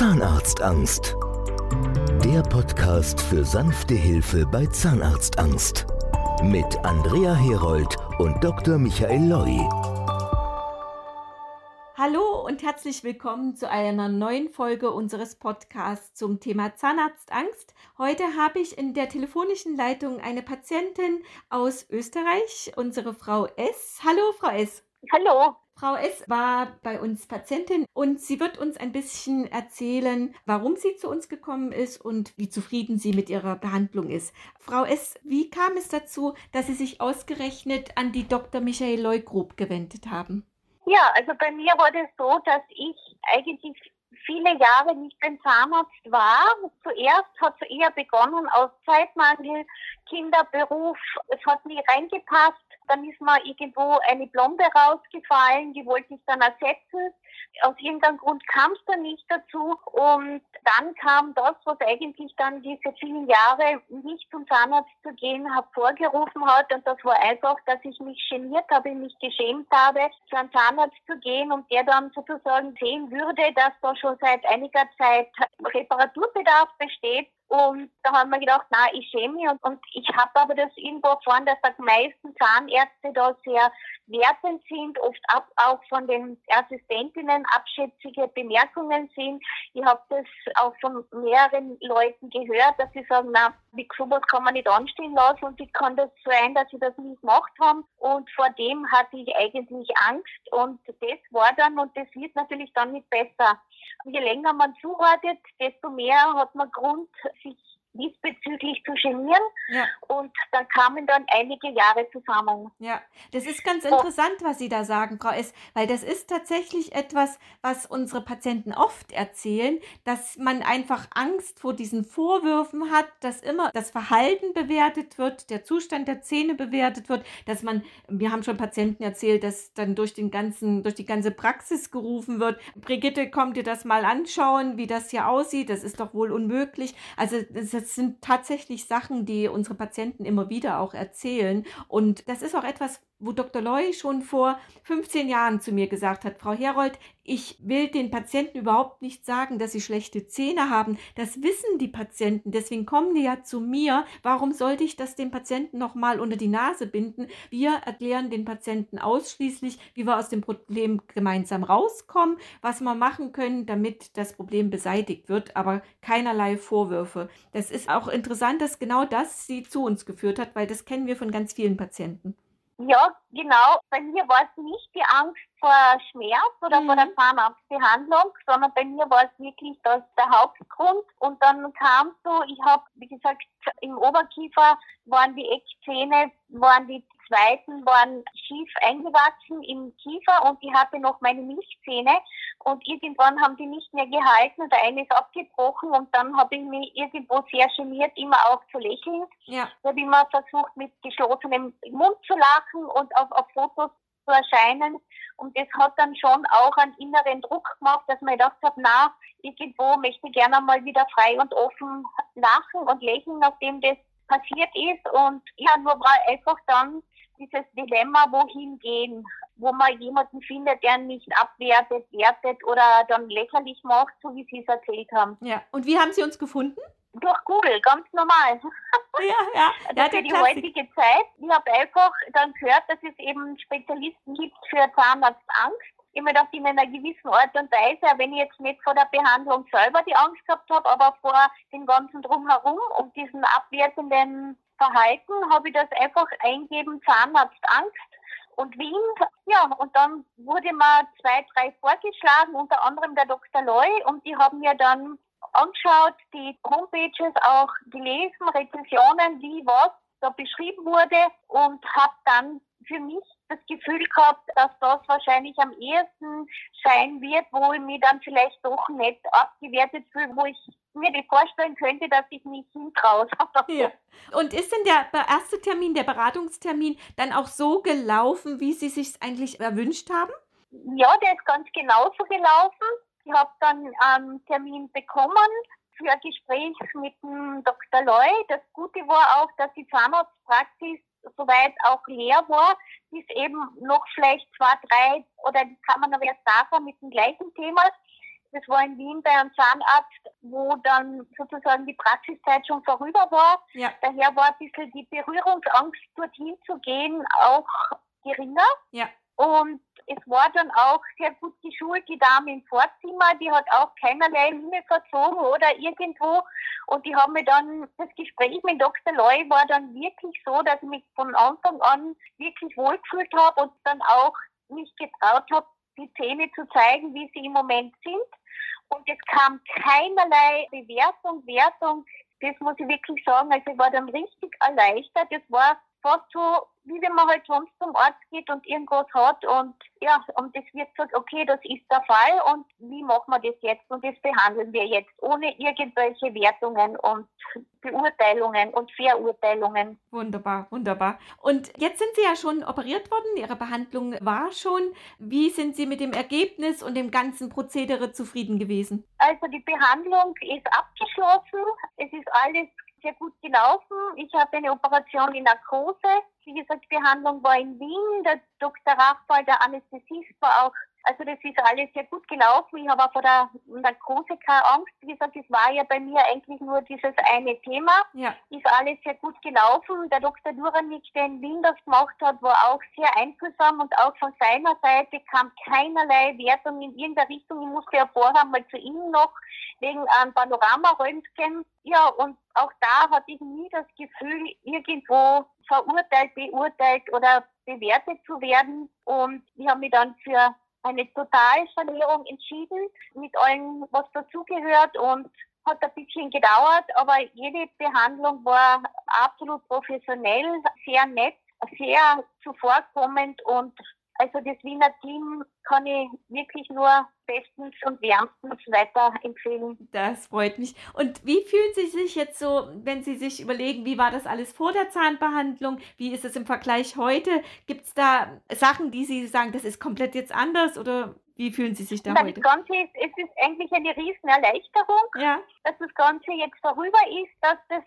Zahnarztangst. Der Podcast für sanfte Hilfe bei Zahnarztangst. Mit Andrea Herold und Dr. Michael Loi. Hallo und herzlich willkommen zu einer neuen Folge unseres Podcasts zum Thema Zahnarztangst. Heute habe ich in der telefonischen Leitung eine Patientin aus Österreich, unsere Frau S. Hallo, Frau S. Hallo. Frau S. war bei uns Patientin und sie wird uns ein bisschen erzählen, warum sie zu uns gekommen ist und wie zufrieden sie mit ihrer Behandlung ist. Frau S., wie kam es dazu, dass Sie sich ausgerechnet an die Dr. Michael Leugrub gewendet haben? Ja, also bei mir war das so, dass ich eigentlich viele Jahre nicht beim Zahnarzt war. Zuerst hat es eher begonnen aus Zeitmangel, Kinderberuf. Es hat nie reingepasst dann ist mir irgendwo eine Blombe rausgefallen, die wollte ich dann ersetzen. Aus irgendeinem Grund kam es dann nicht dazu. Und dann kam das, was eigentlich dann diese vielen Jahre nicht zum Zahnarzt zu gehen hervorgerufen hat. Und das war einfach, dass ich mich geniert habe, mich geschämt habe, zu einem Zahnarzt zu gehen und der dann sozusagen sehen würde, dass da schon seit einiger Zeit Reparaturbedarf besteht und da haben wir gedacht, na, ich schäme mich. Und, und ich habe aber das irgendwo erfahren, dass die meisten Zahnärzte da sehr wertend sind, oft ab, auch von den Assistentinnen abschätzige Bemerkungen sind. Ich habe das auch von mehreren Leuten gehört, dass sie sagen, na, wie sowas kann man nicht anstehen lassen und wie kann das sein, dass sie das nicht gemacht haben. Und vor dem hatte ich eigentlich Angst und das war dann und das wird natürlich dann nicht besser. Je länger man zuwartet, desto mehr hat man Grund, sich diesbezüglich zu genieren. Ja. Und dann kamen dann einige Jahre zusammen. Ja, das ist ganz interessant, was Sie da sagen, Frau S., weil das ist tatsächlich etwas, was unsere Patienten oft erzählen, dass man einfach Angst vor diesen Vorwürfen hat, dass immer das Verhalten bewertet wird, der Zustand der Zähne bewertet wird, dass man, wir haben schon Patienten erzählt, dass dann durch den ganzen, durch die ganze Praxis gerufen wird, Brigitte, kommt dir das mal anschauen, wie das hier aussieht, das ist doch wohl unmöglich. Also das das sind tatsächlich Sachen, die unsere Patienten immer wieder auch erzählen. Und das ist auch etwas, wo Dr. Loy schon vor 15 Jahren zu mir gesagt hat, Frau Herold, ich will den Patienten überhaupt nicht sagen, dass sie schlechte Zähne haben. Das wissen die Patienten. Deswegen kommen die ja zu mir. Warum sollte ich das dem Patienten nochmal unter die Nase binden? Wir erklären den Patienten ausschließlich, wie wir aus dem Problem gemeinsam rauskommen, was wir machen können, damit das Problem beseitigt wird, aber keinerlei Vorwürfe. Das ist auch interessant, dass genau das sie zu uns geführt hat, weil das kennen wir von ganz vielen Patienten. Ja, genau. Bei mir war es nicht die Angst vor Schmerz oder mhm. vor der Zahnarztbehandlung, sondern bei mir war es wirklich das der Hauptgrund. Und dann kam so, ich habe, wie gesagt, im Oberkiefer waren die Eckzähne, waren die zweiten waren schief eingewachsen im Kiefer und ich hatte noch meine Milchzähne und irgendwann haben die nicht mehr gehalten und der eine ist abgebrochen und dann habe ich mich irgendwo sehr geniert, immer auch zu lächeln. Ja. Ich habe immer versucht, mit geschlossenem Mund zu lachen und auf, auf Fotos zu erscheinen. Und das hat dann schon auch einen inneren Druck gemacht, dass man gedacht hat, na, irgendwo möchte ich gerne mal wieder frei und offen lachen und lächeln, nachdem das passiert ist. Und ja, nur war einfach dann dieses Dilemma, wohin gehen, wo man jemanden findet, der nicht abwertet, wertet oder dann lächerlich macht, so wie Sie es erzählt haben. Ja, und wie haben Sie uns gefunden? Durch Google, ganz normal. Ja, ja. ja für die heutige Zeit. Ich habe einfach dann gehört, dass es eben Spezialisten gibt für Zahnarztangst. Ich mir gedacht, in einer gewissen Art und Weise, wenn ich jetzt nicht vor der Behandlung selber die Angst gehabt habe, aber vor dem ganzen Drumherum und diesen abwertenden Verhalten habe ich das einfach eingeben, Zahnarztangst und Wien. Ja, und dann wurde mir zwei, drei vorgeschlagen, unter anderem der Dr. Loy, und die haben mir dann angeschaut, die Homepages auch gelesen, Rezensionen, wie was da beschrieben wurde und habe dann für mich das Gefühl gehabt, dass das wahrscheinlich am ehesten sein wird, wo ich mich dann vielleicht doch nicht abgewertet fühle, wo ich mir die vorstellen könnte, dass ich mich hintraue. Ja. Und ist denn der erste Termin, der Beratungstermin, dann auch so gelaufen, wie Sie sich eigentlich erwünscht haben? Ja, der ist ganz genauso gelaufen. Ich habe dann einen Termin bekommen für ein Gespräch mit dem Dr. Loy. Das Gute war auch, dass die Zahnarztpraxis soweit auch leer war, bis eben noch vielleicht zwei, drei oder die kann man aber erst nachher mit dem gleichen Thema Das war in Wien bei einem Zahnarzt, wo dann sozusagen die Praxiszeit schon vorüber war. Ja. Daher war ein bisschen die Berührungsangst, dorthin zu gehen, auch geringer. Ja. Und es war dann auch sehr gut geschult, die Dame im Vorzimmer, die hat auch keinerlei Miene verzogen oder irgendwo. Und die haben mir dann, das Gespräch mit Dr. Loy war dann wirklich so, dass ich mich von Anfang an wirklich wohlgefühlt habe und dann auch nicht getraut habe, die Zähne zu zeigen, wie sie im Moment sind. Und es kam keinerlei Bewertung, Wertung. Das muss ich wirklich sagen. Also ich war dann richtig erleichtert. Es war fast so wie wenn man halt sonst zum Arzt geht und irgendwas hat und ja, und es wird gesagt, okay, das ist der Fall und wie machen wir das jetzt und das behandeln wir jetzt ohne irgendwelche Wertungen und Beurteilungen und Verurteilungen. Wunderbar, wunderbar. Und jetzt sind Sie ja schon operiert worden, Ihre Behandlung war schon. Wie sind Sie mit dem Ergebnis und dem ganzen Prozedere zufrieden gewesen? Also die Behandlung ist abgeschlossen. Es ist alles sehr gut gelaufen. Ich habe eine Operation in Narkose. Wie gesagt, die Behandlung war in Wien. Der Dr. Rachbal, der Anästhesist, war auch also das ist alles sehr gut gelaufen. Ich habe auch vor der Narkose keine Angst. Wie gesagt, es war ja bei mir eigentlich nur dieses eine Thema. Ja. Ist alles sehr gut gelaufen. Der Dr. Duranik, der in Wien das gemacht hat, war auch sehr einfühlsam und auch von seiner Seite kam keinerlei Wertung in irgendeiner Richtung. Ich musste ja vorher mal zu ihm noch wegen einem Panorama-Röntgen. Ja, und auch da hatte ich nie das Gefühl, irgendwo verurteilt, beurteilt oder bewertet zu werden. Und ich habe mich dann für eine Totalsanierung entschieden, mit allem, was dazugehört. Und hat ein bisschen gedauert, aber jede Behandlung war absolut professionell, sehr nett, sehr zuvorkommend und also das Wiener Team kann ich wirklich nur bestens und wärmstens weiterempfehlen. Das freut mich. Und wie fühlen Sie sich jetzt so, wenn Sie sich überlegen, wie war das alles vor der Zahnbehandlung? Wie ist es im Vergleich heute? Gibt es da Sachen, die Sie sagen, das ist komplett jetzt anders oder wie fühlen Sie sich da das heute? Ganze ist, es ist eigentlich eine riesen Erleichterung, ja. dass das Ganze jetzt vorüber ist, dass das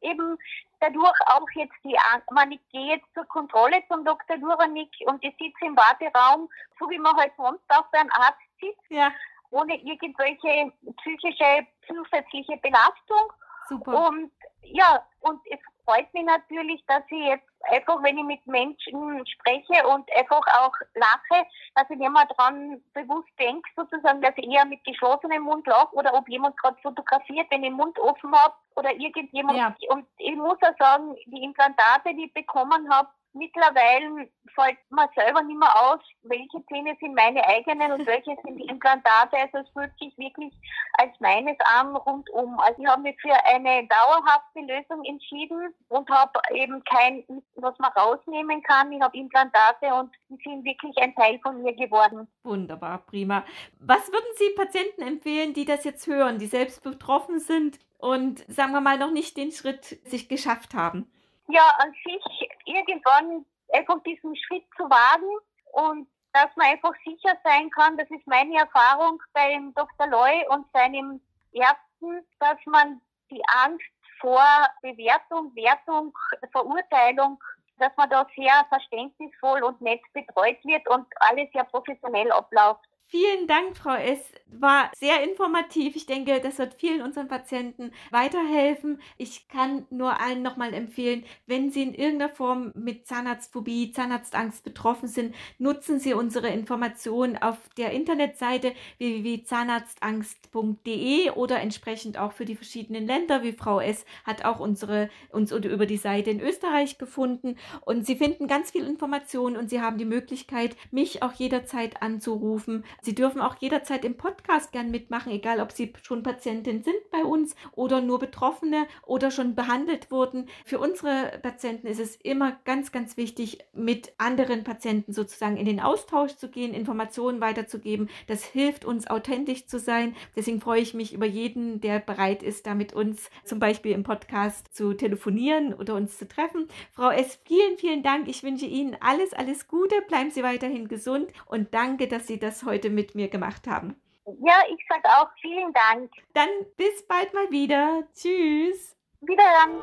eben dadurch auch jetzt die, man, ich gehe jetzt zur Kontrolle zum Dr. Duranik und ich sitze im Warteraum, so wie man halt sonst auch beim Arzt sitzt, ja. ohne irgendwelche psychische zusätzliche Belastung. Super. Und ja, und es freut mich natürlich, dass ich jetzt einfach, wenn ich mit Menschen spreche und einfach auch lache, dass ich immer dran bewusst denke, sozusagen, dass ich eher mit geschlossenem Mund lache oder ob jemand gerade fotografiert, wenn ich den Mund offen habe oder irgendjemand. Ja. Und ich muss auch sagen, die Implantate, die ich bekommen habe, Mittlerweile fällt mir selber nicht mehr aus, welche Zähne sind meine eigenen und welche sind die Implantate. Also es fühlt sich wirklich als meines an rundum. Also ich habe mich für eine dauerhafte Lösung entschieden und habe eben kein, was man rausnehmen kann. Ich habe Implantate und die sind wirklich ein Teil von mir geworden. Wunderbar, prima. Was würden Sie Patienten empfehlen, die das jetzt hören, die selbst betroffen sind und sagen wir mal noch nicht den Schritt sich geschafft haben? Ja, an sich irgendwann einfach diesen Schritt zu wagen und dass man einfach sicher sein kann, das ist meine Erfahrung beim Dr. Loy und seinem Ärzten, dass man die Angst vor Bewertung, Wertung, Verurteilung, dass man da sehr verständnisvoll und nett betreut wird und alles sehr professionell abläuft. Vielen Dank, Frau S. War sehr informativ. Ich denke, das wird vielen unseren Patienten weiterhelfen. Ich kann nur allen nochmal empfehlen, wenn Sie in irgendeiner Form mit Zahnarztphobie, Zahnarztangst betroffen sind, nutzen Sie unsere Informationen auf der Internetseite www.zahnarztangst.de oder entsprechend auch für die verschiedenen Länder, wie Frau S. hat auch unsere, uns über die Seite in Österreich gefunden. Und Sie finden ganz viel Informationen und Sie haben die Möglichkeit, mich auch jederzeit anzurufen Sie dürfen auch jederzeit im Podcast gern mitmachen, egal ob Sie schon Patientin sind bei uns oder nur Betroffene oder schon behandelt wurden. Für unsere Patienten ist es immer ganz, ganz wichtig, mit anderen Patienten sozusagen in den Austausch zu gehen, Informationen weiterzugeben. Das hilft uns, authentisch zu sein. Deswegen freue ich mich über jeden, der bereit ist, da mit uns zum Beispiel im Podcast zu telefonieren oder uns zu treffen. Frau S., vielen, vielen Dank. Ich wünsche Ihnen alles, alles Gute. Bleiben Sie weiterhin gesund und danke, dass Sie das heute heute mit mir gemacht haben. Ja, ich sage auch vielen Dank. Dann bis bald mal wieder. Tschüss. Wiederhören.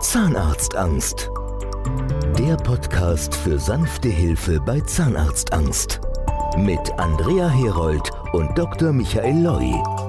Zahnarztangst. Der Podcast für sanfte Hilfe bei Zahnarztangst. Mit Andrea Herold und Dr. Michael Loi.